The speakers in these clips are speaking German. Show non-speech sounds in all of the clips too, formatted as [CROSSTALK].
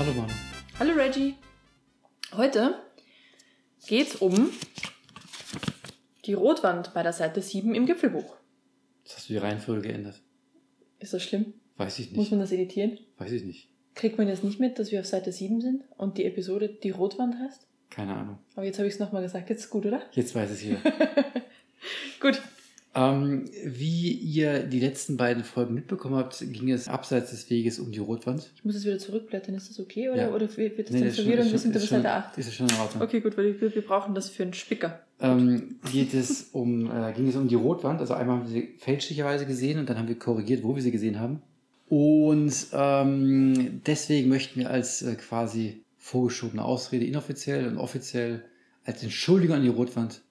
Hallo Manu. Hallo Reggie. Heute geht's um die Rotwand bei der Seite 7 im Gipfelbuch. Jetzt hast du die Reihenfolge geändert. Ist das schlimm? Weiß ich Muss nicht. man das editieren? Weiß ich nicht. Kriegt man jetzt nicht mit, dass wir auf Seite 7 sind und die Episode die Rotwand heißt? Keine Ahnung. Aber jetzt habe ich es nochmal gesagt. Jetzt ist gut, oder? Jetzt weiß es jeder. [LAUGHS] Gut. Ähm, wie ihr die letzten beiden Folgen mitbekommen habt, ging es abseits des Weges um die Rotwand. Ich muss jetzt wieder zurückblättern. Ist das okay? Oder, Ja. oder wird das Nee, dann ist Wir sind schon- Seite 8. Ist schon in Ordnung. Okay, gut, weil wir, wir brauchen das für einen Spicker. Ähm, geht es [LAUGHS] um, äh, ging es um die Rotwand. Also einmal haben wir sie fälschlicherweise gesehen und dann haben wir korrigiert, wo wir sie gesehen haben. Und ähm, deswegen möchten wir als äh, quasi vorgeschobene Ausrede inoffiziell und offiziell als Entschuldigung an die Rotwand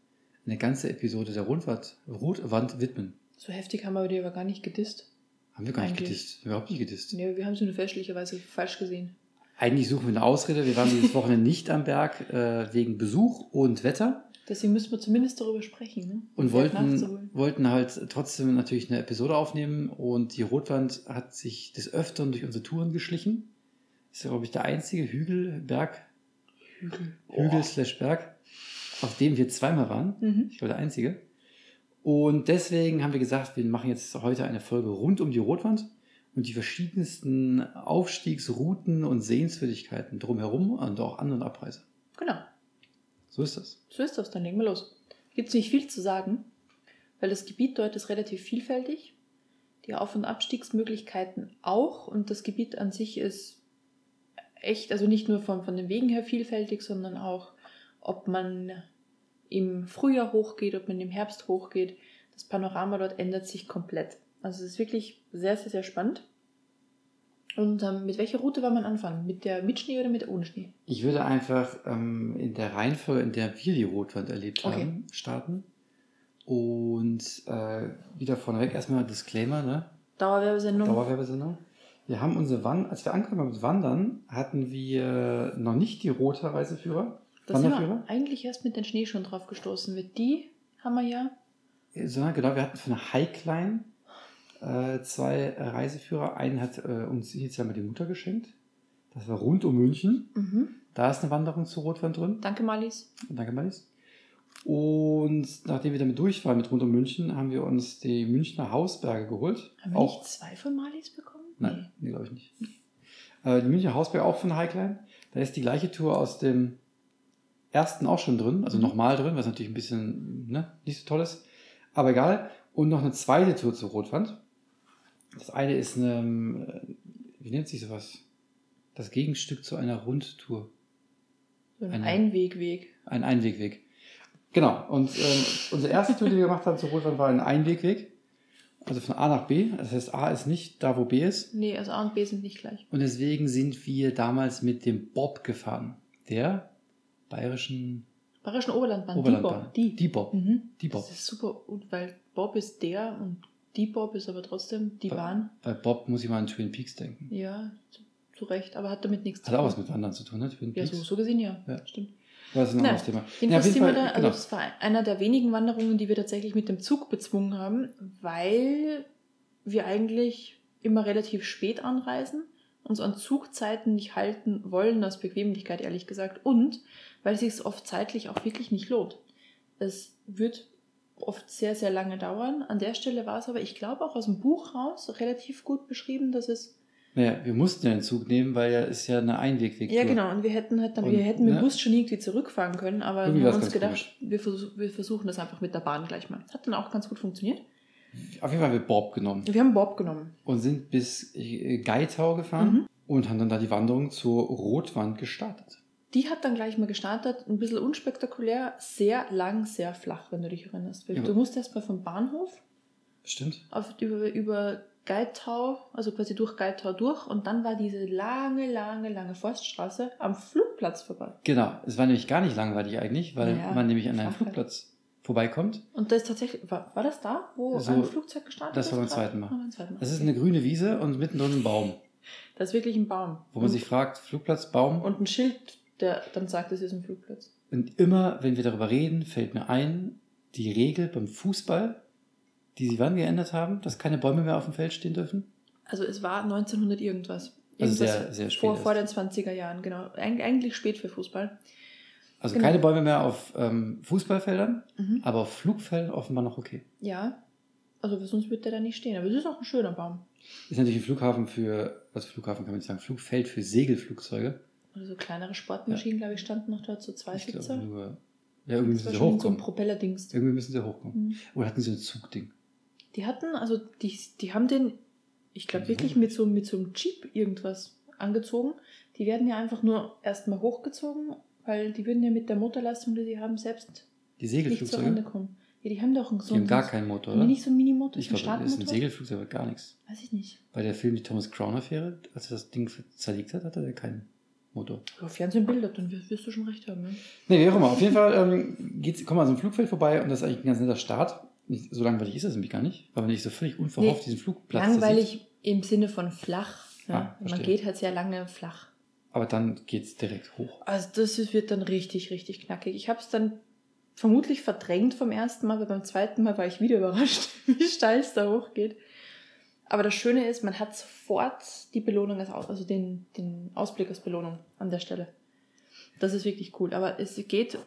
eine ganze Episode der Rotwand, Rotwand widmen. So heftig haben wir die aber gar nicht gedisst. Haben wir gar nicht Eigentlich. gedisst. Überhaupt nicht gedisst. Nee, wir haben sie nur fälschlicherweise falsch gesehen. Eigentlich suchen wir eine Ausrede. Wir waren dieses Wochenende nicht am Berg äh, wegen Besuch und Wetter. Deswegen müssen wir zumindest darüber sprechen. Ne? Und wollten, wollten halt trotzdem natürlich eine Episode aufnehmen. Und die Rotwand hat sich des Öfteren durch unsere Touren geschlichen. Ist ja, glaube ich, der einzige Hügel, Berg, Hügel. Hügel slash Berg, auf dem wir zweimal waren. Mhm. Ich glaube, der einzige. Und deswegen haben wir gesagt, wir machen jetzt heute eine Folge rund um die Rotwand und die verschiedensten Aufstiegsrouten und Sehenswürdigkeiten drumherum und auch An- und Abreise. Genau. So ist das. So ist das, dann legen wir los. Gibt es nicht viel zu sagen, weil das Gebiet dort ist relativ vielfältig. Die Auf- und Abstiegsmöglichkeiten auch und das Gebiet an sich ist echt, also nicht nur von, von den Wegen her vielfältig, sondern auch, ob man im Frühjahr hochgeht, ob man im Herbst hochgeht. Das Panorama dort ändert sich komplett. Also es ist wirklich sehr, sehr, sehr spannend. Und ähm, mit welcher Route war man anfangen? Mit der mit Schnee oder mit der ohne Schnee? Ich würde einfach ähm, in der Reihenfolge, in der wir die Rotwand erlebt Okay. haben, starten. Und äh, wieder vorneweg erstmal Disclaimer, ne? Dauerwerbesendung. Dauerwerbesendung. Wir haben unsere Wand, als wir angefangen haben mit Wandern, hatten wir noch nicht die rote Reiseführer, Da sind wir eigentlich erst mit den Schnee schon drauf gestoßen. Mit die haben wir ja. sondern genau, wir hatten von der Highline äh, zwei äh, Reiseführer. Einen hat äh, uns initial mal die Mutter geschenkt. Das war rund um München. Mhm. Da ist eine Wanderung zur Rotwand drin. Danke, Malis. Danke, Malis. Und nachdem wir damit durch waren mit rund um München, haben wir uns die Münchner Hausberge geholt. Haben wir auch nicht zwei von Malis bekommen? Nein, nee, glaube ich nicht. Äh, die Münchner Hausberge auch von Highline. Da ist die gleiche Tour aus dem ersten auch schon drin, also Mhm. nochmal drin, was natürlich ein bisschen ne, nicht so toll ist. Aber egal. Und noch eine zweite Tour zur Rotwand. Das eine ist eine, äh, wie nennt sich sowas? Das Gegenstück zu einer Rundtour. So ein Eine- Einwegweg. Ein Einwegweg. Genau. Und ähm, unsere erste Tour, die wir gemacht haben zur Rotwand, war ein Einwegweg. Also von A nach B. Das heißt, A ist nicht da, wo B ist. Nee, also A und B sind nicht gleich. Und deswegen sind wir damals mit dem Bob gefahren. Der bayerischen Bayerischen Oberlandbahn. Oberlandbahn. Die Bob. Die. Die Bob. Mhm. Die Bob. Das ist super, und weil Bob ist der und die Bob ist aber trotzdem die Ba- Bahn. Bei Bob muss ich mal an Twin Peaks denken. Ja, zu, zu Recht, aber hat damit nichts Hat auch was mit Wandern zu tun, ne? Twin Ja, Peaks. so, so gesehen ja. Ja. Stimmt. Das ist ein anderes Thema. Jedenfalls Ja, sind wir Fall, da, also genau. das war einer der wenigen Wanderungen, die wir tatsächlich mit dem Zug bezwungen haben, weil wir eigentlich immer relativ spät anreisen, uns an Zugzeiten nicht halten wollen, aus Bequemlichkeit ehrlich gesagt, und weil es sich oft zeitlich auch wirklich nicht lohnt. Es wird oft sehr, sehr lange dauern. An der Stelle war es aber, ich glaube, auch aus dem Buch raus relativ gut beschrieben, dass es Naja, wir mussten ja den Zug nehmen, weil ja ist ja eine Einwegweg. Ja, genau. Und wir hätten halt dann, Und, wir hätten mit ne? Bus schon irgendwie zurückfahren können, aber Irgendwie wir haben uns gedacht, wir, vers wir versuchen das einfach mit der Bahn gleich mal. Hat dann auch ganz gut funktioniert. Auf jeden Fall haben wir Bob genommen Wir haben Bob genommen. und sind bis äh, Geitau gefahren Mhm. und haben dann da die Wanderung zur Rotwand gestartet. Die hat dann gleich mal gestartet, ein bisschen unspektakulär, sehr lang, sehr flach, wenn du dich erinnerst. Ja. Du musst erst mal vom Bahnhof Stimmt? auf, über, über Geitau, also quasi durch Geitau durch und dann war diese lange, lange, lange Forststraße am Flugplatz vorbei. Genau. Es war nämlich gar nicht langweilig eigentlich, weil Ja, man nämlich an einem. Flugplatz vorbeikommt. Und das ist tatsächlich, war, war das da, wo So, ein Flugzeug gestartet das ist? war beim zweiten Mal. Beim zweiten Mal. Das ist eine grüne Wiese und mittendrin ein Baum, Das ist wirklich ein Baum. wo man und, sich fragt, Flugplatz, Baum. und ein Schild, der dann sagt, es ist ein Flugplatz. Und immer, wenn wir darüber reden, fällt mir ein, die Regel beim Fußball, die sie wann geändert haben, dass keine Bäume mehr auf dem Feld stehen dürfen. Also es war 1900 irgendwas. Also Irgendwas sehr, sehr spät. vor, vor den 20er Jahren, genau. Eig eigentlich spät für Fußball. also genau. keine Bäume mehr auf ähm, Fußballfeldern, Mhm. aber auf Flugfeldern offenbar noch okay. Ja. Also sonst wird der da nicht stehen. Aber es ist auch ein schöner Baum. Ist natürlich ein Flughafen für, was Flughafen kann man nicht sagen, Flugfeld für Segelflugzeuge. So kleinere Sportmaschinen, glaube ich, standen noch dort, so zwei Ich glaube Sitzer. nur, ja, irgendwie müssen sie schon so ein hochkommen. Propellerdings. Irgendwie müssen sie hochkommen. Mhm. Oder hatten sie ein Zugding? Die hatten, also die, die haben den, ich glaube Mhm. wirklich mit so, mit so einem Jeep irgendwas angezogen. Die werden ja einfach nur erstmal hochgezogen, weil die würden ja mit der Motorleistung, die sie haben, selbst Die nicht zur Segelflugzeuge? kommen. Ja, die haben doch so Die haben gar keinen Motor, oder? nicht so ein Minimotor, Ich glaube, das ist ein? Segelflugzeug, aber gar nichts. Weiß ich nicht. Bei der Film die Thomas Crown-Affäre, als er das Ding zerlegt hat, hatte er keinen Motor. Aber Fernsehen bildet, dann wirst, wirst du schon recht haben. Ne? Nee, wie auch immer. Auf jeden Fall ähm, geht's, kommen wir an so einem Flugfeld vorbei und das ist eigentlich ein ganz netter Start. Nicht, so langweilig ist das nämlich gar nicht, weil man nicht so völlig unverhofft Nee, diesen Flugplatz. Langweilig im Sinne von flach. Ja. Ah, Man geht halt sehr lange flach. Aber dann geht's direkt hoch. Also das wird dann richtig, richtig knackig. Ich habe es dann vermutlich verdrängt vom ersten Mal, aber beim zweiten Mal war ich wieder überrascht, [LAUGHS] wie steil es da hochgeht. Aber das Schöne ist, man hat sofort die Belohnung, also den, den Ausblick als Belohnung an der Stelle. Das ist wirklich cool. Aber es geht,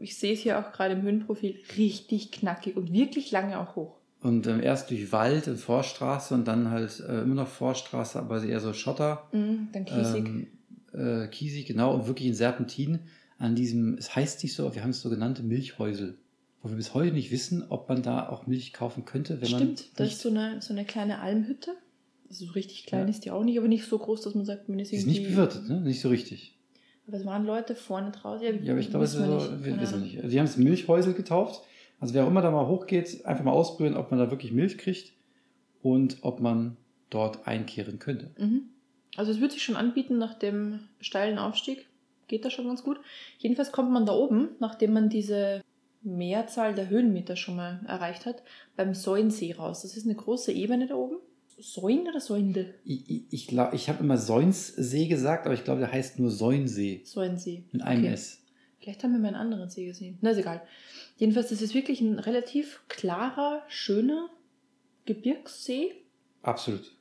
ich sehe es hier auch gerade im Höhenprofil, richtig knackig und wirklich lange auch hoch. Und ähm, erst durch Wald und Vorstraße und dann halt äh, immer noch Vorstraße, aber eher so Schotter. Mhm, dann kiesig. Ähm, äh, kiesig, genau. Und wirklich in Serpentin an diesem, es heißt nicht so, wir haben es so genannte Milchhäusel. Wo wir bis heute nicht wissen, ob man da auch Milch kaufen könnte, wenn man. Stimmt, da nicht- ist so eine, so eine kleine Almhütte. Also so richtig klein Ja. ist die auch nicht, aber nicht so groß, dass man sagt, man ist die ist irgendwie... nicht bewirtet, ne? Nicht so richtig. Aber es waren Leute vorne draußen. Ja, aber ich glaube, es ist so, nicht. wir wissen nicht. Also die haben es Milchhäusel getauft. Also wer auch immer da mal hochgeht, einfach mal ausprobieren, ob man da wirklich Milch kriegt und ob man dort einkehren könnte. Mhm. Also es wird sich schon anbieten nach dem steilen Aufstieg. Geht das schon ganz gut. Jedenfalls kommt man da oben, nachdem man diese Mehrzahl der Höhenmeter schon mal erreicht hat, beim Säunsee raus. Das ist eine große Ebene da oben. Säun oder Säunde? Ich, ich, ich, glaub- ich habe immer Säunssee gesagt, aber ich glaube, der heißt nur Säunsee Säunsee. mit einem Okay. S. Vielleicht haben wir mal einen anderen See gesehen. Na, ist egal. Jedenfalls, das ist wirklich ein relativ klarer, schöner Gebirgssee. Absolut.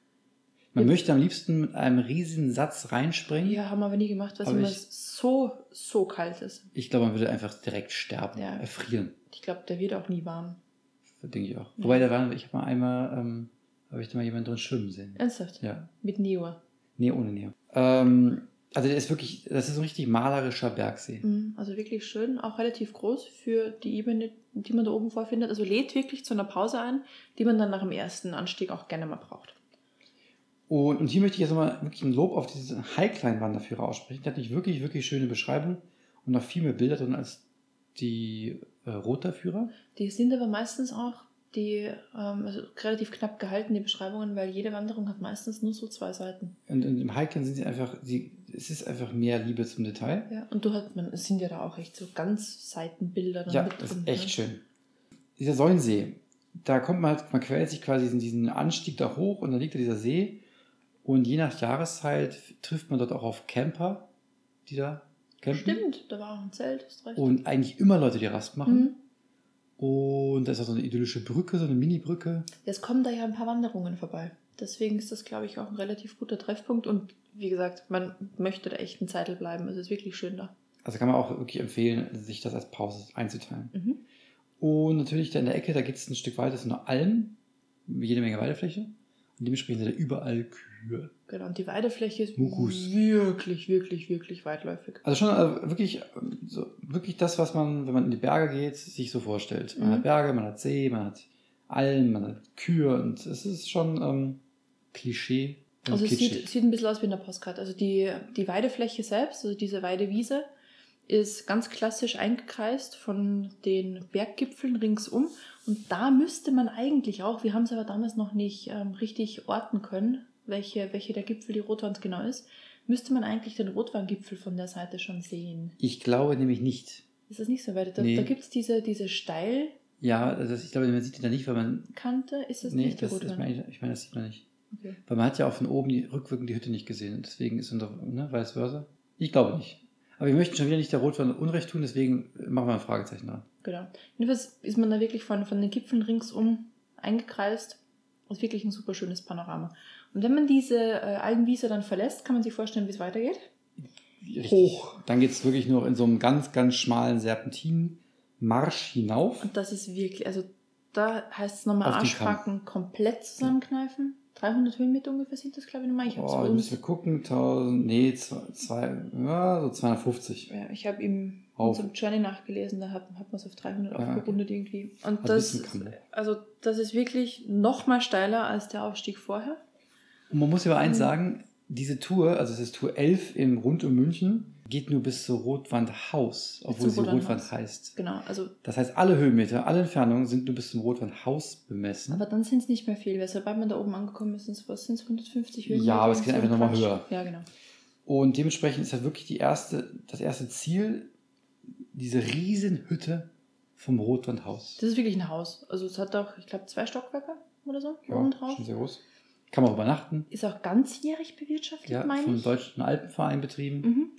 Man Ja. möchte am liebsten mit einem riesigen Satz reinspringen. Ja, haben wir aber nie gemacht, weil es so, so kalt ist. Ich glaube, man würde einfach direkt sterben, Ja. erfrieren. Ich glaube, der wird auch nie warm. Denke ich auch. Ja. Wobei, da war, ich habe mal einmal, ähm, habe ich da mal jemanden drin schwimmen sehen. Ernsthaft? Ja. Mit Neo. Nee, ohne Neo. Ähm, also der ist wirklich, das ist ein richtig malerischer Bergsee. Mhm, Also wirklich schön, auch relativ groß für die Ebene, die man da oben vorfindet. Also lädt wirklich zu einer Pause ein, die man dann nach dem ersten Anstieg auch gerne mal braucht. Und, und hier möchte ich jetzt nochmal wirklich ein Lob auf diesen Highline-Wanderführer aussprechen. Der hat nicht wirklich, wirklich schöne Beschreibung und noch viel mehr Bilder drin als die äh, Roterführer. Die sind aber meistens auch die, ähm, also relativ knapp gehalten, die Beschreibungen, weil jede Wanderung hat meistens nur so zwei Seiten. Und, und im Highline sind sie einfach, sie, es ist einfach mehr Liebe zum Detail. Ja, und du hast, man, es sind ja da auch echt so ganz Seitenbilder Ja, das drin, ist echt ne? schön. Dieser Säunsee, da kommt man halt, man quält sich quasi in diesen Anstieg da hoch und dann liegt da dieser See. Und je nach Jahreszeit trifft man dort auch auf Camper, die da campen. Stimmt, da war auch ein Zelt, hast recht. Und eigentlich immer Leute, die Rast machen. Mhm. Und da ist auch so eine idyllische Brücke, so eine Mini-Brücke. Es kommen da ja ein paar Wanderungen vorbei. Deswegen ist das, glaube ich, auch ein relativ guter Treffpunkt. Und wie gesagt, man möchte da echt ein Zeitel bleiben. Es ist wirklich schön da. Also kann man auch wirklich empfehlen, sich das als Pause einzuteilen. Mhm. Und natürlich da in der Ecke, da gibt es ein Stück weiter so eine Alm, jede Menge Weidefläche. Und dementsprechend sind da überall Kühe. Genau, und die Weidefläche ist Mucus. wirklich, wirklich, wirklich weitläufig. Also schon äh, wirklich, so, wirklich das, was man, wenn man in die Berge geht, sich so vorstellt. Man Mhm. hat Berge, man hat See, man hat Alm, man hat Kühe und es ist schon ähm, Klischee Also es sieht, sieht ein bisschen aus wie in der Postkarte. Also die, die Weidefläche selbst, also diese Weidewiese, ist ganz klassisch eingekreist von den Berggipfeln ringsum. Und da müsste man eigentlich auch, wir haben es aber damals noch nicht ähm, richtig orten können, welche, welche der Gipfel die Rotwand genau ist, müsste man eigentlich den Rotwandgipfel von der Seite schon sehen. Ich glaube nämlich nicht. Ist das nicht so weit? Da, Nee. da gibt es diese, diese Steilkante, Ja, also ich glaube, man sieht die da nicht, weil man. ist das nee, nicht die das ist, Rotwand? meine ich, ich meine, das sieht man nicht. okay. Weil man hat ja auch von oben die rückwirkend die Hütte nicht gesehen. Und deswegen ist unser, ne, vice versa. Ich glaube nicht. Aber wir möchten schon wieder nicht der Rotwand Unrecht tun, deswegen machen wir ein Fragezeichen dran. Genau. Jedenfalls ist man da wirklich von, von den Gipfeln ringsum eingekreist ist wirklich ein super schönes Panorama. Und wenn man diese äh, Algenwiese dann verlässt, kann man sich vorstellen, wie es weitergeht. Richtig. Hoch. Dann geht es wirklich nur in so einem ganz, ganz schmalen Serpentinenmarsch hinauf. Und das ist wirklich, also da heißt es nochmal Arschbacken komplett zusammenkneifen. 300 Höhenmeter ungefähr sind das, glaube ich, nochmal. Ich oh, da müssen wir gucken. 1000, nee, zwei, ja, so 250. Ja, ich habe ihm zum Journey nachgelesen, da hat, hat man es auf 300 ja, aufgerundet okay. irgendwie. Und also das, also das ist wirklich nochmal steiler als der Aufstieg vorher. Und man muss aber eins mhm. sagen, diese Tour, also es ist Tour 11 im Rund um München, geht nur bis zur Rotwandhaus, obwohl sie Rotwand heißt. Genau, also. Das heißt, alle Höhenmeter, alle Entfernungen sind nur bis zum Rotwandhaus bemessen. Aber dann sind es nicht mehr viel, weil sobald man da oben angekommen ist, sind es 150 Höhenmeter. Ja, aber es geht einfach nochmal höher. Ja, genau. Und dementsprechend ist das wirklich die erste, das erste Ziel, diese Riesenhütte vom Rotwandhaus. Das ist wirklich ein Haus. Also es hat auch, ich glaube, zwei Stockwerke oder so ja, oben drauf. Schon sehr groß. Kann man auch übernachten. Ist auch ganzjährig bewirtschaftet, ja, meine ich. Vom Deutschen Alpenverein betrieben. Mhm.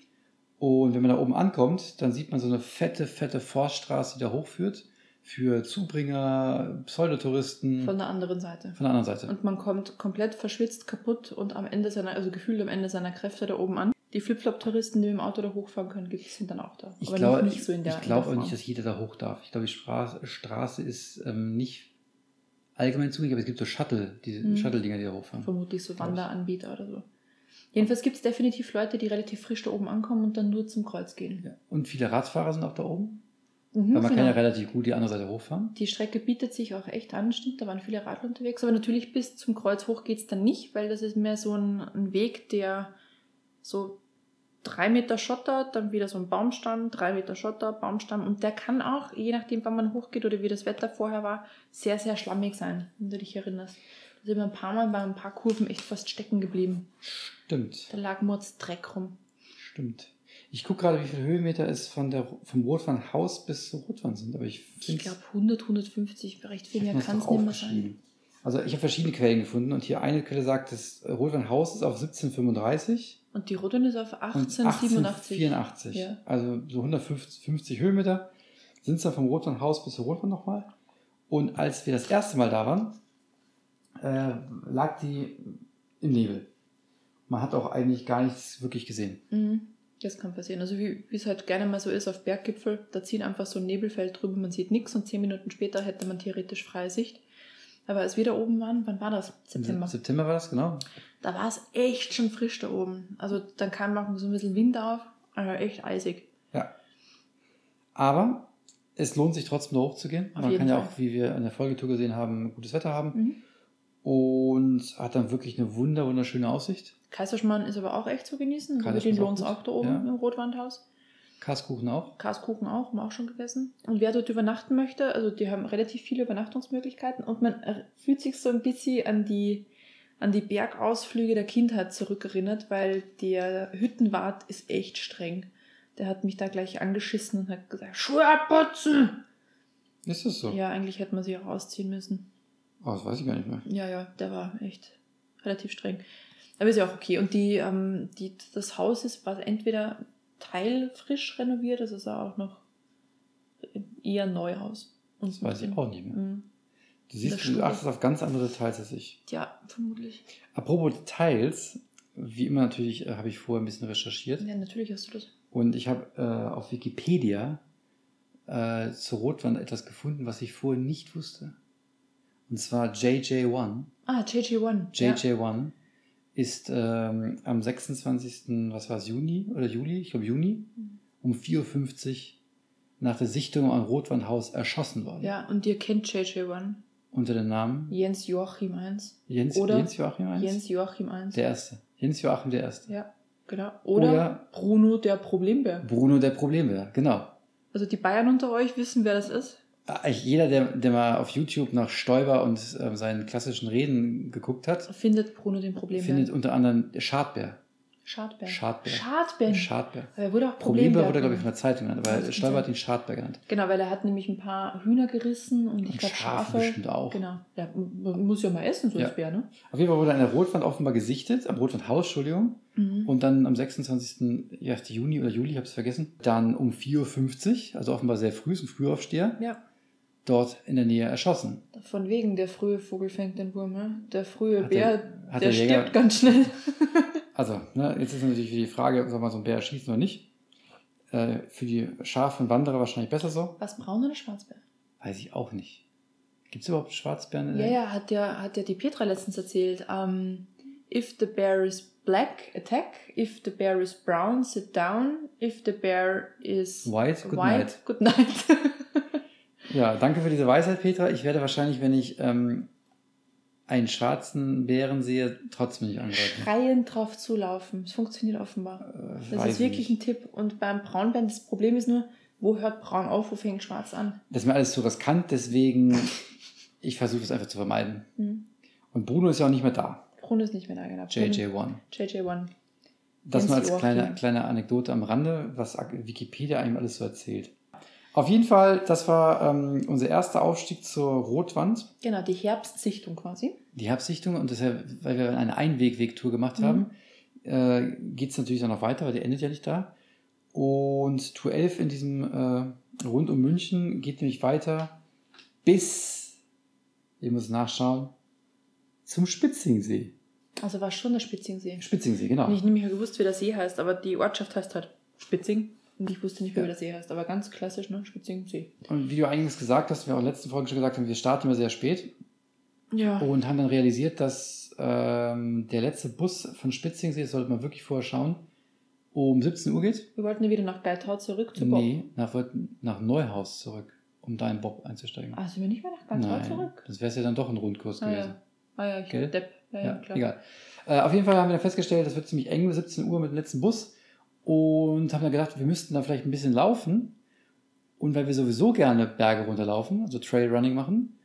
Und wenn man da oben ankommt, dann sieht man so eine fette, fette Forststraße, die da hochführt. Für Zubringer, Pseudotouristen. Von der anderen Seite. Von der anderen Seite. Und man kommt komplett verschwitzt, kaputt und am Ende seiner, also gefühlt am Ende seiner Kräfte da oben an. Die Flipflop-Touristen, die mit dem Auto da hochfahren können, gibt es sind dann auch da. Ich glaube nicht so in der Ich glaube auch nicht, dass jeder da hoch darf. Ich glaube, die Straße, Straße ist ähm, nicht allgemein zugänglich, aber es gibt so Shuttle, diese hm. Shuttle-Dinger, die da hochfahren. Vermutlich so Wanderanbieter oder so. Jedenfalls gibt es definitiv Leute, die relativ frisch da oben ankommen und dann nur zum Kreuz gehen. Ja. Und viele Radfahrer sind auch da oben. Mhm, Weil man genau. kann ja relativ gut die andere Seite hochfahren. Die Strecke bietet sich auch echt an, stimmt, da waren viele Radler unterwegs. Aber natürlich bis zum Kreuz hoch geht es dann nicht, weil das ist mehr so ein, ein, Weg, der so drei Meter Schotter, dann wieder so ein Baumstamm, drei Meter Schotter, Baumstamm. Und der kann auch, je nachdem, wann man hochgeht oder wie das Wetter vorher war, sehr, sehr schlammig sein, wenn du dich erinnerst. Da sind wir ein paar Mal bei ein paar Kurven echt fast stecken geblieben. Stimmt. Da lag Mords Dreck rum. Stimmt. Ich gucke gerade, wie viele Höhenmeter es von der, vom Rotwandhaus bis zur Rotwand sind. Aber ich ich glaube 100, 150, recht viel mehr kann es nicht mehr sein. Also ich habe verschiedene Quellen gefunden und hier eine Quelle sagt, das Rotwandhaus ist auf 1735. Und die Rotwand ist auf 1887. 1884. Ja. Also so 150 Höhenmeter sind es dann vom Rotwandhaus bis zur Rotwand nochmal. Und als wir das erste Mal da waren, äh, lag die im Nebel man hat auch eigentlich gar nichts wirklich gesehen. Mhm. Das kann passieren. Also wie es halt gerne mal so ist auf Berggipfel, da zieht einfach so ein Nebelfeld drüber, man sieht nichts und zehn Minuten später hätte man theoretisch freie Sicht. Aber als wir da oben waren, wann war das? September. September war das, genau. Da war es echt schon frisch da oben. Also dann kam auch so ein bisschen Wind auf, also echt eisig. Ja. Aber es lohnt sich trotzdem da hochzugehen. Auf man kann Fall. ja auch, wie wir in der Folgetour gesehen haben, gutes Wetter haben. Mhm. Und hat dann wirklich eine wunder, wunderschöne Aussicht. Kaiserschmarrn ist aber auch echt zu genießen. Über den lohnt es auch da oben ja. im Rotwandhaus. Kaskuchen auch? Kaskuchen auch, haben wir auch schon gegessen. Und wer dort übernachten möchte, also die haben relativ viele Übernachtungsmöglichkeiten und man fühlt sich so ein bisschen an die, an die Bergausflüge der Kindheit zurückerinnert, weil der Hüttenwart ist echt streng. Der hat mich da gleich angeschissen und hat gesagt, Schuhe abputzen! Ist das so? Ja, eigentlich hätte man sie auch ausziehen müssen. Oh, das weiß ich gar nicht mehr. Ja, ja, der war echt relativ streng. Aber ist ja auch okay. Und die, ähm, die, das Haus ist war entweder teilfrisch renoviert, das ist auch noch eher neu aus. Und das weiß ich auch nicht mehr. Mhm. Du siehst, du achtest auf ganz andere Details als ich. Ja, vermutlich. Apropos Details, wie immer natürlich äh, habe ich vorher ein bisschen recherchiert. Ja, natürlich hast du das. Und ich habe äh, auf Wikipedia äh, zur Rotwand etwas gefunden, was ich vorher nicht wusste. Und zwar JJ1. Ah, JJ1. JJ1 ja. ist ähm, am 26. was war es, Juni oder Juli? Ich glaube Juni, mhm. um 4.50 Uhr nach der Sichtung am Rotwandhaus erschossen worden. Ja, und ihr kennt JJ1. Unter dem Namen? Jens Joachim I. Jens, oder Jens Joachim I? Jens Joachim I. Der Erste. Jens Joachim der Erste. Ja, genau. Oder, oder Bruno der Problembär. Bruno der Problembär, genau. Also die Bayern unter euch wissen, wer das ist? Jeder, der, der mal auf YouTube nach Stoiber und äh, seinen klassischen Reden geguckt hat, findet Bruno den Problem. Findet unter anderem Schadbär. Schadbär. Schadbär. Schadbär. Schadbär. er wurde auch Problembär. Wurde, glaube ich, von der Zeitung genannt, aber Stoiber hat ihn Schadbär genannt. Genau, weil er hat nämlich ein paar Hühner gerissen und ich glaube Schafe. bestimmt auch. Genau. Ja, man muss ja mal essen, so ja. Bär, ne? Auf jeden Fall wurde er in der Rotwand offenbar gesichtet, am Rotwandhaus, Entschuldigung. Mhm. Und dann am 26. Ja, Juni oder Juli, ich habe es vergessen, dann um 4.50 Uhr, also offenbar sehr früh, ist ein Frühaufsteher. Ja dort in der Nähe erschossen. Von wegen, der frühe Vogel fängt den Wurm. Ne? Der frühe Hat Bär, der- hat der, der Jäger- stirbt ganz schnell. [LAUGHS] Also, ne, jetzt ist natürlich die Frage, soll man so einen Bär erschießen oder nicht? Äh, für die Schafe und Wanderer wahrscheinlich besser so. Was, braun oder Schwarzbär? Weiß ich auch nicht. Gibt es überhaupt Schwarzbären? in Ja, der- ja, hat ja, hat ja die Petra letztens erzählt. Ähm, if the bear is black, attack. If the bear is brown, sit down. If the bear is White, good white, night. good night. [LAUGHS] Ja, danke für diese Weisheit, Petra. Ich werde wahrscheinlich, wenn ich ähm, einen schwarzen Bären sehe, trotzdem nicht angreifen. Schreiend drauf zulaufen. Es funktioniert offenbar. Äh, Das ist wirklich ich ein Tipp. Und beim Braunbären, das Problem ist nur, wo hört braun auf, wo fängt schwarz an? Das ist mir alles zu riskant, deswegen ich versuche es einfach zu vermeiden. Hm. Und Bruno ist ja auch nicht mehr da. Bruno ist nicht mehr da, genau. JJ1. JJ1. Das nur als kleine, kleine Anekdote am Rande, was Wikipedia einem alles so erzählt. Auf jeden Fall, das war ähm, unser erster Aufstieg zur Rotwand, Genau, die Herbstsichtung quasi. die Herbstsichtung. Und deshalb, weil wir eine Einweg-Wegtour gemacht Mhm. haben, äh, geht es natürlich dann noch weiter, weil die endet ja nicht da. Und Tour 11 in diesem äh, rund um München geht nämlich weiter bis, ich muss nachschauen, zum Spitzingsee. Also war schon der Spitzingsee. Spitzingsee, genau. Ich nämlich gewusst, wie der See heißt, aber die Ortschaft heißt halt Spitzing. Und ich wusste nicht mehr, Ja. wie der See heißt. Aber ganz klassisch, ne? Spitzingsee. Und wie du eingangs gesagt hast, wir auch in der letzten Folge schon gesagt haben, wir starten immer sehr spät Ja. und haben dann realisiert, dass ähm, der letzte Bus von Spitzingsee, das sollte man wirklich vorher schauen, um 17 Uhr geht. Wir wollten ja wieder nach Geithau zurück zu Bob. Nee, nach, nach Neuhaus zurück, um da in Bob einzusteigen. Ah, sind wir nicht mehr nach Geithau Nein, zurück? das wäre ja dann doch ein Rundkurs Ah gewesen. ja. Ah ja, ich Gell? Depp. Ja, ja, Ja, klar. egal. Äh, auf jeden Fall haben wir dann festgestellt, das wird ziemlich eng, 17 Uhr mit dem letzten Bus. Und haben dann gedacht, wir müssten da vielleicht ein bisschen laufen. Und weil wir sowieso gerne Berge runterlaufen, also Trailrunning machen,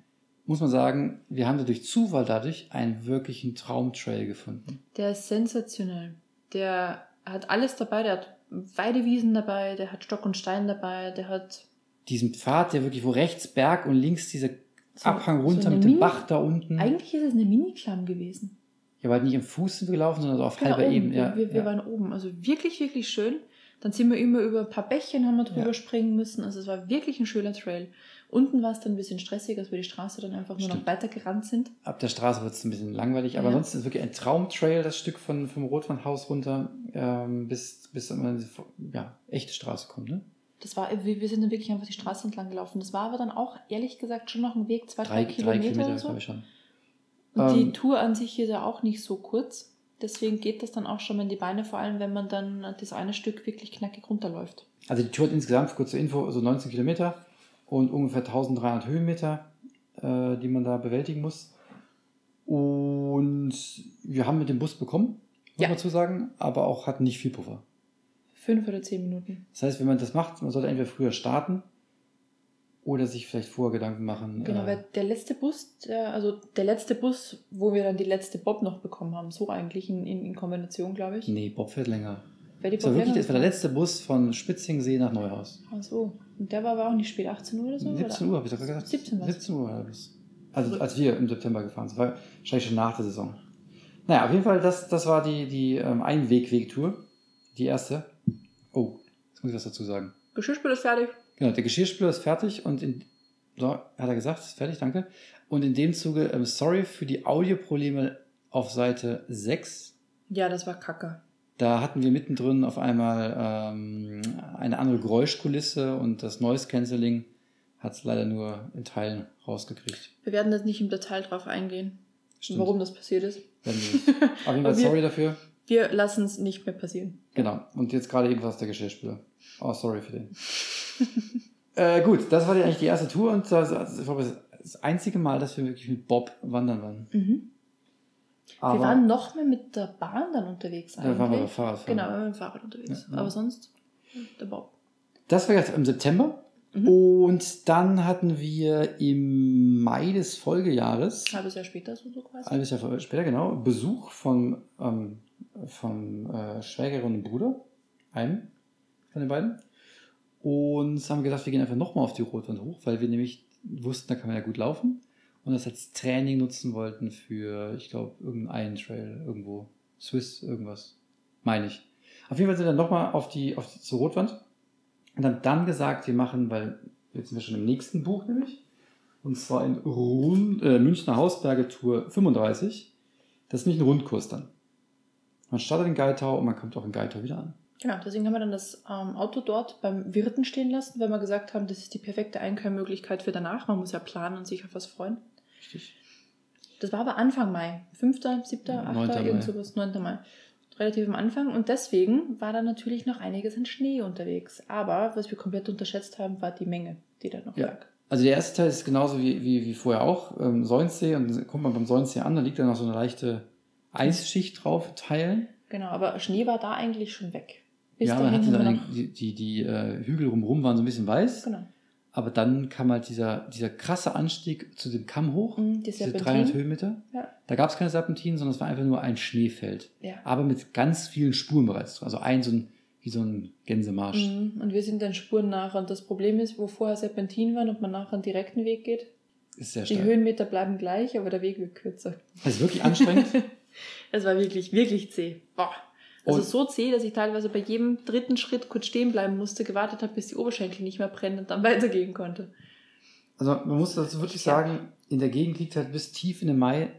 muss man sagen, wir haben da durch Zufall dadurch einen wirklichen Traumtrail gefunden. Der ist sensationell. Der hat alles dabei. Der hat Weidewiesen dabei, der hat Stock und Stein dabei, der hat Diesen Pfad, der wirklich, wo rechts Berg und links dieser so, Abhang runter so mit dem Mini- Bach da unten. Eigentlich ist es eine Mini-Klamm gewesen. Aber halt nicht im Fuß sind wir gelaufen, sondern so auf Genau, halber oben. Ebene. Ja, wir wir ja. waren oben. Also wirklich, wirklich schön. Dann sind wir immer über ein paar Bächchen haben wir drüber Ja. springen müssen. Also es war wirklich ein schöner Trail. Unten war es dann ein bisschen stressig, als wir die Straße dann einfach nur noch Stimmt. weiter gerannt sind. Ab der Straße wird es ein bisschen langweilig, aber Ja. ansonsten ist es wirklich ein Traumtrail, das Stück von, vom Rotwandhaus runter, ähm, bis, bis man in die ja, echte Straße kommt. Ne? Das war, wir, sind dann wirklich einfach die Straße entlang gelaufen. Das war aber dann auch, ehrlich gesagt, schon noch ein Weg, zwei, Drei, drei, drei Kilometer, Kilometer, oder so. glaube ich schon. Und Ähm, die Tour an sich ist ja auch nicht so kurz. Deswegen geht das dann auch schon in die Beine, vor allem wenn man dann das eine Stück wirklich knackig runterläuft. Also die Tour hat insgesamt, kurz zur Info, so 19 Kilometer und ungefähr 1300 Höhenmeter, äh, die man da bewältigen muss. Und wir haben mit dem Bus bekommen, muss Ja. man dazu sagen, aber auch hatten nicht viel Puffer. Fünf oder zehn Minuten. Das heißt, wenn man das macht, man sollte entweder früher starten oder sich vielleicht vorher Gedanken machen. Genau, äh, weil der letzte Bus, der, also der letzte Bus, wo wir dann die letzte Bob noch bekommen haben, so eigentlich in, in, in Kombination, glaube ich. nee, Bob fährt länger. Wer die Das war Bob wirklich, länger das war der letzte Bus von Spitzingsee nach Neuhaus. Ach so. Und der war aber auch nicht spät, 18 Uhr oder so? 17 oder? Uhr, habe ich doch gesagt. 17 war's. 17 Uhr war der Bus. Also als wir im September gefahren sind. War wahrscheinlich schon nach der Saison. Naja, auf jeden Fall, das, das war die, die ähm, Einweg-Weg-Tour. Die erste. Oh, jetzt muss ich was dazu sagen. Geschirrspül ist fertig. Genau, der Geschirrspüler ist fertig und in, so, hat er gesagt, ist fertig, danke. Und in dem Zuge, ähm, sorry für die Audioprobleme auf Seite 6. Ja, das war kacke. Da hatten wir mittendrin auf einmal ähm, eine andere Geräuschkulisse und das Noise Cancelling hat es leider nur in Teilen rausgekriegt. Wir werden jetzt nicht im Detail drauf eingehen, Stimmt. warum das passiert ist. Nicht. [LAUGHS] Auf jeden Fall sorry dafür. Wir lassen es nicht mehr passieren. Genau. Und jetzt gerade eben was der Geschirrspüler. Oh, sorry für den. [LAUGHS] äh, gut, das war eigentlich die erste Tour und das, das, ich glaube, das einzige Mal, dass wir wirklich mit Bob wandern waren. Mhm. Wir waren noch mehr mit der Bahn dann unterwegs eigentlich. da waren wir beim Fahrradfahren. Genau, wir waren mit dem Fahrrad unterwegs. Ja, ja. Aber sonst der Bob. Das war jetzt im September. Mhm. Und dann hatten wir im Mai des Folgejahres, Ein halbes Jahr später so, quasi. ein halbes Jahr später, genau, Besuch von, ähm, von äh, Schwägerin und Bruder, einem von den beiden. Und haben gedacht, wir gehen einfach nochmal auf die Rotwand hoch, weil wir nämlich wussten, da kann man ja gut laufen. Und das als Training nutzen wollten für, ich glaube, irgendeinen Trail irgendwo. Swiss, irgendwas. Meine ich. Auf jeden Fall sind wir dann nochmal auf die, auf die, zur Rotwand und haben dann gesagt, wir machen, weil jetzt sind wir schon im nächsten Buch nämlich, Und zwar in Rund, äh, Münchner Hausberge Tour 35. Das ist nicht ein Rundkurs dann. Man startet in Geitau und man kommt auch in Geitau wieder an. Genau, deswegen haben wir dann das ähm, Auto dort beim Wirten stehen lassen, weil wir gesagt haben, das ist die perfekte Einkehrmöglichkeit für danach. Man muss ja planen und sich auf was freuen. Richtig. Das war aber Anfang Mai. 5., 7., 8., 9. Mai. irgend sowas, 9. Mai. Relativ am Anfang. Und deswegen war da natürlich noch einiges an Schnee unterwegs. Aber was wir komplett unterschätzt haben, war die Menge, die da noch Ja. lag. Also der erste Teil ist genauso wie, wie, wie vorher auch. Ähm, Säunsee und dann kommt man beim Säunsee an, da liegt dann noch so eine leichte Eisschicht drauf, Teilen. Genau, aber Schnee war da eigentlich schon weg. Bis ja, man hatte dann die, die, die äh, Hügel rumrum waren so ein bisschen weiß. genau. Aber dann kam halt dieser, dieser krasse Anstieg zu dem Kamm hoch. Mhm, Die diese Serpentin. 300 Höhenmeter. Ja. Da gab es keine Serpentinen, sondern es war einfach nur ein Schneefeld. Ja. Aber mit ganz vielen Spuren bereits. Also ein so ein, wie so ein Gänsemarsch. Mhm, Und wir sind dann Spuren nach. Und das Problem ist, wo vorher Serpentin waren und man nachher einen direkten Weg geht, Ist sehr die stark. Höhenmeter bleiben gleich, aber der Weg wird kürzer. Das ist wirklich anstrengend. [LAUGHS] Es war wirklich, wirklich zäh. Boah. Also Und- so zäh, dass ich teilweise bei jedem dritten Schritt kurz stehen bleiben musste, gewartet habe, bis die Oberschenkel nicht mehr brennen und dann [LAUGHS] weitergehen konnte. Also man muss dazu wirklich Ja. sagen, in der Gegend liegt halt bis tief in den Mai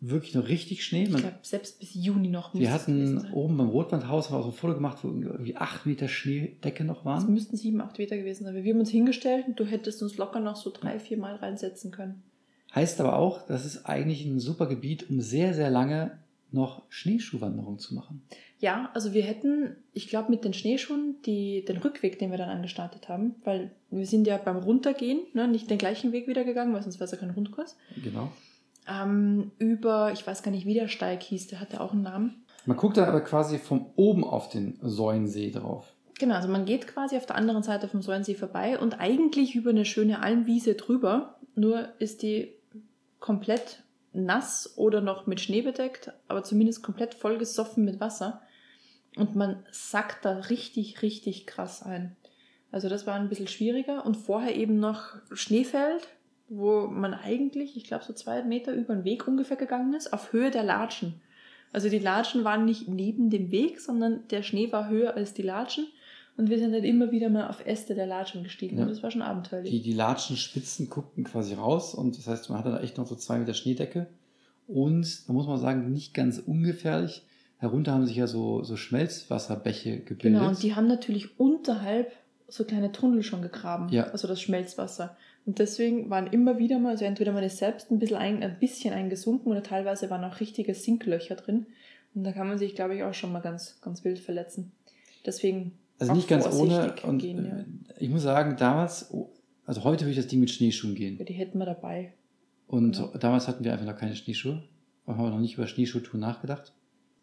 wirklich noch richtig Schnee. Ich Man, glaube, selbst bis Juni noch wir es hatten oben beim Rotwandhaus auch so ein Foto gemacht, wo irgendwie acht Meter Schneedecke noch Es waren. müssten sieben, acht Meter gewesen sein. Wir haben uns hingestellt und du hättest uns locker noch so drei, vier Mal reinsetzen können. Heißt aber auch, das ist eigentlich ein super Gebiet, um sehr, sehr lange noch Schneeschuhwanderung zu machen. Ja, also wir hätten, ich glaube, mit den Schneeschuhen die, den Rückweg, den wir dann angestartet haben, weil wir sind ja beim Runtergehen, ne, nicht den gleichen Weg wieder gegangen, weil sonst wäre es ja kein Rundkurs. Genau. Ähm, über, ich weiß gar nicht, wie der Steig hieß, der hatte auch einen Namen. Man guckt dann aber quasi von oben auf den Säuensee drauf. Genau, also man geht quasi auf der anderen Seite vom Säulensee vorbei und eigentlich über eine schöne Almwiese drüber, nur ist die komplett nass oder noch mit Schnee bedeckt, aber zumindest komplett vollgesoffen mit Wasser. Und man sackt da richtig, richtig krass ein. Also das war ein bisschen schwieriger. Und vorher eben noch Schneefeld, wo man eigentlich, ich glaube, so zwei Meter über den Weg ungefähr gegangen ist, auf Höhe der Latschen. Also die Latschen waren nicht neben dem Weg, sondern der Schnee war höher als die Latschen. Und wir sind dann immer wieder mal auf Äste der Latschen gestiegen. Ja. Und das war schon abenteuerlich. Die, die Latschenspitzen guckten quasi raus und das heißt, man hatte da echt noch so zwei Meter Schneedecke. Und da muss man sagen, nicht ganz ungefährlich. Herunter haben sich ja so, so Schmelzwasserbäche gebildet. Genau, und die haben natürlich unterhalb so kleine Tunnel schon gegraben. Ja. Also das Schmelzwasser. Und deswegen waren immer wieder mal, also entweder man ist selbst ein bisschen, ein, ein bisschen eingesunken oder teilweise waren auch richtige Sinklöcher drin. Und da kann man sich, glaube ich, auch schon mal ganz, ganz wild verletzen. Deswegen also nicht ganz ohne. Und gehen, ja. äh, ich muss sagen, damals, oh, also heute würde ich das Ding mit Schneeschuhen gehen. Ja, die hätten wir dabei. Und Ja. damals hatten wir einfach noch keine Schneeschuhe. Wir haben noch nicht über Schneeschuhtouren nachgedacht.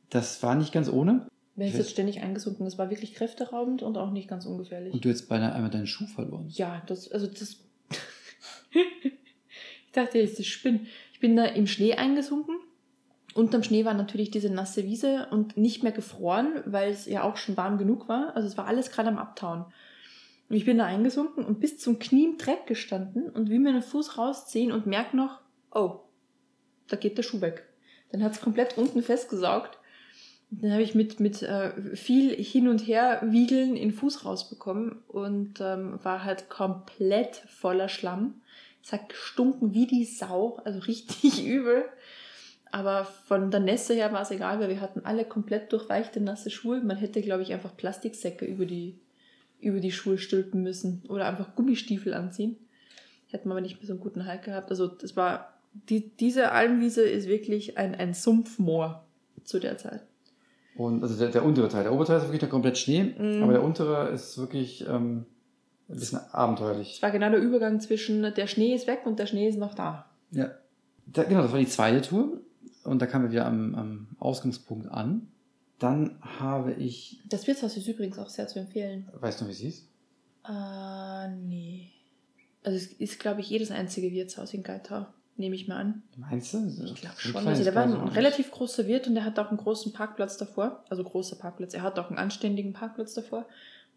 Das war nicht ganz ohne. Wenn Ich es weiß- jetzt ständig eingesunken, das war wirklich kräfteraubend und auch nicht ganz ungefährlich. Und du jetzt beinahe einmal deinen Schuh verloren. Ja, das, also das. [LAUGHS] ich dachte, jetzt ist Spinn. Ich bin da im Schnee eingesunken. Unterm Schnee war natürlich diese nasse Wiese und nicht mehr gefroren, weil es ja auch schon warm genug war. Also es war alles gerade am Abtauen. Und ich bin da eingesunken und bis zum Knie im Dreck gestanden und will mir den Fuß rausziehen und merke noch, oh, da geht der Schuh weg. Dann hat es komplett unten festgesaugt. Dann habe ich mit, mit äh, viel hin und her wiegeln den Fuß rausbekommen und ähm, war halt komplett voller Schlamm. Es hat gestunken wie die Sau, also richtig [LAUGHS] übel. Aber von der Nässe her war es egal, weil wir hatten alle komplett durchweichte nasse Schuhe. Man hätte, glaube ich, einfach Plastiksäcke über die, über die Schuhe stülpen müssen oder einfach Gummistiefel anziehen. Hätten wir aber nicht mehr so einen guten Halt gehabt. Also das war, die, diese Almwiese ist wirklich ein, ein Sumpfmoor zu der Zeit. Und also der, der untere Teil. Der obere Teil ist wirklich noch komplett Schnee, Mhm. aber der untere ist wirklich ähm, ein bisschen abenteuerlich. Es war genau der Übergang zwischen der Schnee ist weg und der Schnee ist noch da. Ja. Da, genau, das war die zweite Tour. Und da kamen wir wieder am, am Ausgangspunkt an. Dann habe ich, Das Wirtshaus ist übrigens auch sehr zu empfehlen. weißt du, wie es hieß? Äh, nee. Also es ist, glaube ich, jedes einzige Wirtshaus in Geitau, nehme ich mal an. Meinst du? Ich glaube schon. Also der war ein relativ großer Wirt und der hat auch einen großen Parkplatz davor. Also großer Parkplatz. Er hat auch einen anständigen Parkplatz davor.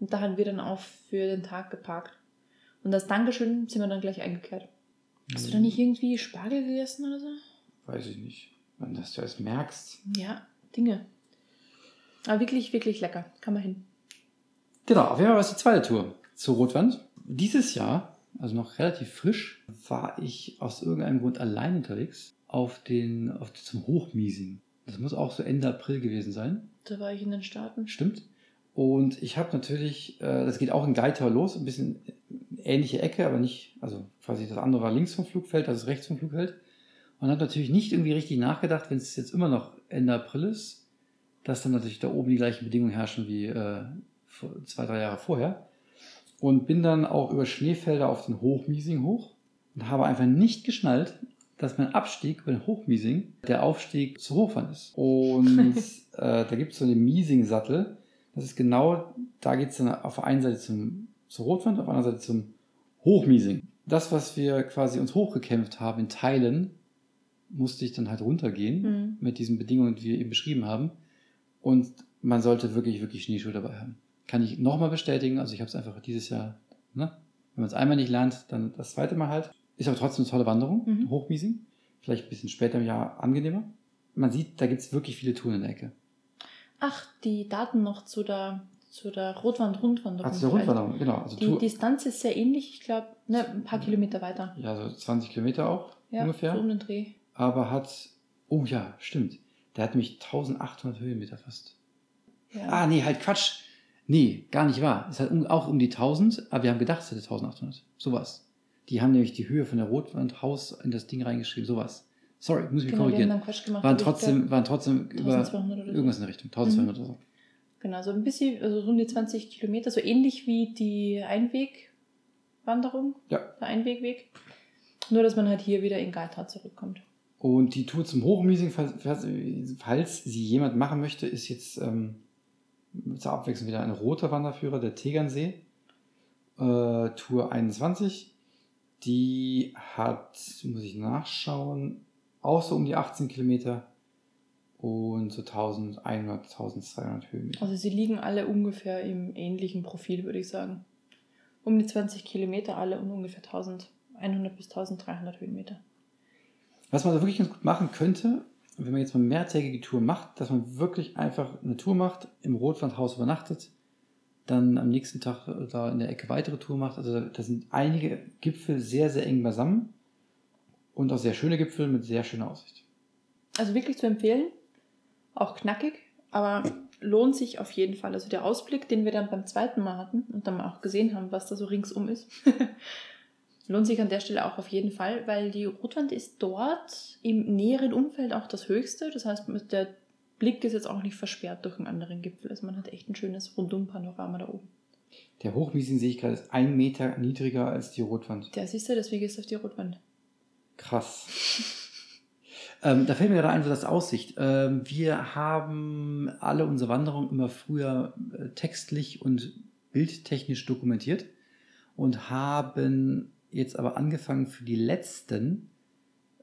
Und da haben wir dann auch für den Tag geparkt. Und als Dankeschön sind wir dann gleich eingekehrt. Hast du da nicht irgendwie Spargel gegessen oder so? Weiß ich nicht. Wenn das du alles merkst. Ja, Dinge. Aber wirklich, wirklich lecker. Kann man hin. Genau, auf jeden Fall war es die zweite Tour zur Rotwand. Dieses Jahr also noch relativ frisch, war ich aus irgendeinem Grund allein unterwegs auf den, auf, zum Hochmiesing. Das muss auch so Ende April gewesen sein. Da war ich in den Staaten. Stimmt. Und ich habe natürlich, äh, das geht auch in Geithau los, ein bisschen ähnliche Ecke, aber nicht, also quasi das andere war links vom Flugfeld, das ist rechts vom Flugfeld. Und habe natürlich nicht irgendwie richtig nachgedacht, wenn es jetzt immer noch Ende April ist, dass dann natürlich da oben die gleichen Bedingungen herrschen wie äh, zwei, drei Jahre vorher. Und bin dann auch über Schneefelder auf den Hochmiesing hoch und habe einfach nicht geschnallt, dass mein Abstieg über den Hochmiesing der Aufstieg zu Hochwand ist. Und [LAUGHS] äh, da gibt es so einen Miesing-Sattel. Das ist genau, da geht es dann auf der einen Seite zum, zur Rotwand, auf der anderen Seite zum Hochmiesing. Das, was wir quasi uns hochgekämpft haben in Teilen, musste ich dann halt runtergehen Mhm. mit diesen Bedingungen, die wir eben beschrieben haben. Und man sollte wirklich, wirklich Schneeschuhe dabei haben. Kann ich nochmal bestätigen. Also ich habe es einfach dieses Jahr, ne? wenn man es einmal nicht lernt, dann das zweite Mal halt. Ist aber trotzdem eine tolle Wanderung, Mhm. Hochmiesing. Vielleicht ein bisschen später im Jahr angenehmer. Man sieht, da gibt es wirklich viele Touren in der Ecke. Ach, die Daten noch zu der, zu der Rotwand-Rundwanderung. Also der vielleicht. Rundwanderung, genau. Also Die Distanz ist sehr ähnlich, ich glaube, ne, ein paar Kilometer weiter. ja, so 20 Kilometer auch Ja, ungefähr. so um den Dreh. Aber hat, oh ja, stimmt. Der hat nämlich 1800 Höhenmeter fast. Ja. Ah, nee, halt Quatsch. Nee, gar nicht wahr. Es hat auch um die 1000, aber wir haben gedacht, es hätte 1800. Sowas. Die haben nämlich die Höhe von der Rotwandhaus in das Ding reingeschrieben. Sowas. Sorry, muss ich mich genau, haben korrigieren. gemacht. Waren trotzdem, waren trotzdem über 1200 oder so. irgendwas in der Richtung. 1200 oder so. Genau, so ein bisschen, also so um die 20 Kilometer, so ähnlich wie die Einwegwanderung, Ja. der Einwegweg. Nur, dass man halt hier wieder in Gaita zurückkommt. Und die Tour zum Hochmiesing, falls, sie jemand machen möchte, ist jetzt ähm, zur Abwechslung wieder ein roter Wanderführer, der Tegernsee. Äh, Tour 21. Die hat, muss ich nachschauen, auch so um die 18 Kilometer und so 1100, 1200 Höhenmeter. Also sie liegen alle ungefähr im ähnlichen Profil, würde ich sagen. Um die 20 Kilometer alle und ungefähr 1100 bis 1300 Höhenmeter. Was man da wirklich ganz gut machen könnte, wenn man jetzt mal mehrtägige Tour macht, dass man wirklich einfach eine Tour macht, im Rotwandhaus übernachtet, dann am nächsten Tag äh, da in der Ecke weitere Tour macht. Also da sind einige Gipfel sehr, sehr eng beisammen und auch sehr schöne Gipfel mit sehr schöner Aussicht. Also wirklich zu empfehlen. Auch knackig, aber lohnt sich auf jeden Fall. Also der Ausblick, den wir dann beim zweiten Mal hatten und dann auch gesehen haben, was da so ringsum ist, [LAUGHS] lohnt sich an der Stelle auch auf jeden Fall, weil die Rotwand ist dort im näheren Umfeld auch das höchste. Das heißt, der Blick ist jetzt auch nicht versperrt durch einen anderen Gipfel. Also man hat echt ein schönes Rundum-Panorama da oben. Der Hochmiesing sehe ich gerade, ist ein Meter niedriger als die Rotwand. Der siehst du, deswegen ist auf die Rotwand. Krass. [LAUGHS] ähm, da fällt mir gerade ein, so das Aussicht. Ähm, wir haben alle unsere Wanderungen immer früher äh, textlich und bildtechnisch dokumentiert und haben jetzt aber angefangen für die letzten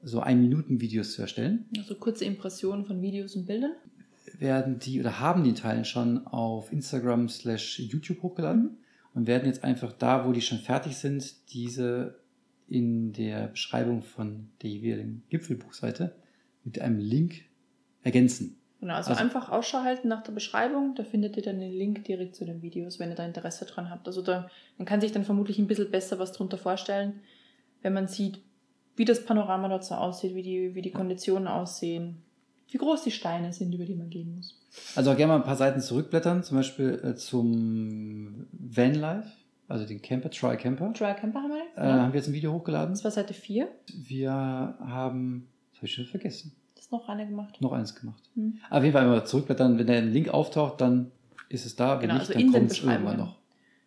so ein Minuten Videos zu erstellen. Also kurze Impressionen von Videos und Bildern. Werden die oder haben die Teilen schon auf Instagram slash YouTube hochgeladen und werden jetzt einfach da, wo die schon fertig sind, diese in der Beschreibung von der jeweiligen Gipfelbuchseite mit einem Link ergänzen. Genau, also, Also- einfach Ausschau halten nach der Beschreibung, da findet ihr dann den Link direkt zu den Videos, wenn ihr da Interesse dran habt. Also da, man kann sich dann vermutlich ein bisschen besser was drunter vorstellen, wenn man sieht, wie das Panorama dort so aussieht, wie die, wie die Konditionen aussehen, wie groß die Steine sind, über die man gehen muss. Also auch gerne mal ein paar Seiten zurückblättern, zum Beispiel äh, zum Vanlife, also den Camper, Try Camper. Trial Camper haben wir jetzt, Äh, ne? haben wir jetzt ein Video hochgeladen. Das war Seite 4. Wir haben, das habe ich schon vergessen, Das ist noch eine gemacht. noch eins gemacht. Hm. Auf jeden Fall immer zurückblättern, wenn der Link auftaucht, dann ist es da, wenn Genau, nicht, also dann kommt es irgendwann noch.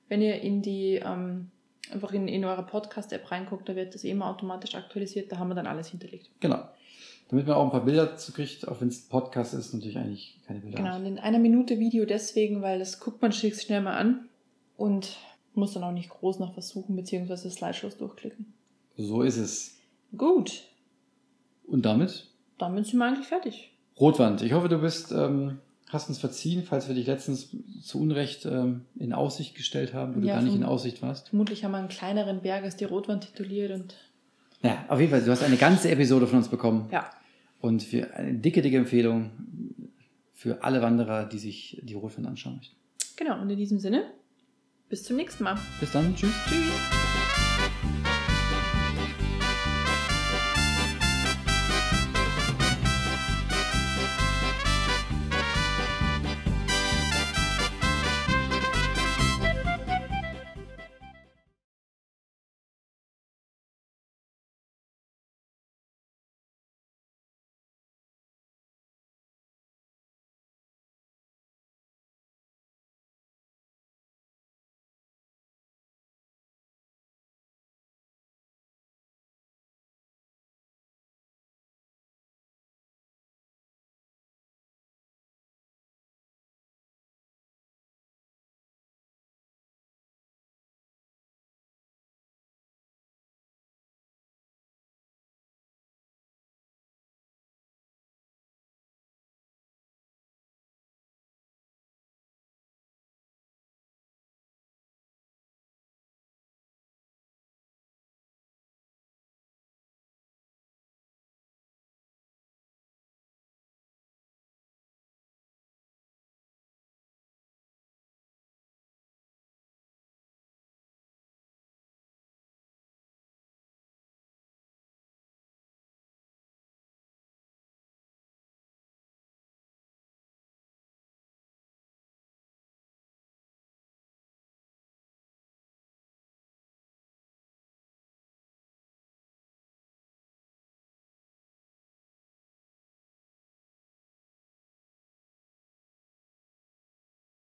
Wenn ihr in die, ähm, einfach in, in eure Podcast-App reinguckt, da wird das immer automatisch aktualisiert, da haben wir dann alles hinterlegt. Genau. Damit man auch ein paar Bilder dazu kriegt, auch wenn es ein Podcast ist, natürlich eigentlich keine Bilder. Genau, und in einer Minute Video deswegen, weil das guckt man sich schnell mal an und muss dann auch nicht groß nach was suchen, beziehungsweise Slideshows durchklicken. So ist es. Gut, Und damit damit sind wir eigentlich fertig. Rotwand. Ich hoffe, du bist, ähm, hast uns verziehen, falls wir dich letztens zu Unrecht ähm, in Aussicht gestellt haben, wo du Ja, gar nicht in Aussicht warst. Vermutlich haben wir einen kleineren Berg als die Rotwand tituliert und Ja, auf jeden Fall, du hast eine ganze Episode von uns bekommen. ja, Und für eine dicke, dicke Empfehlung für alle Wanderer, die sich die Rotwand anschauen möchten. genau. Und in diesem Sinne, bis zum nächsten Mal. Bis dann, tschüss. Tschüss.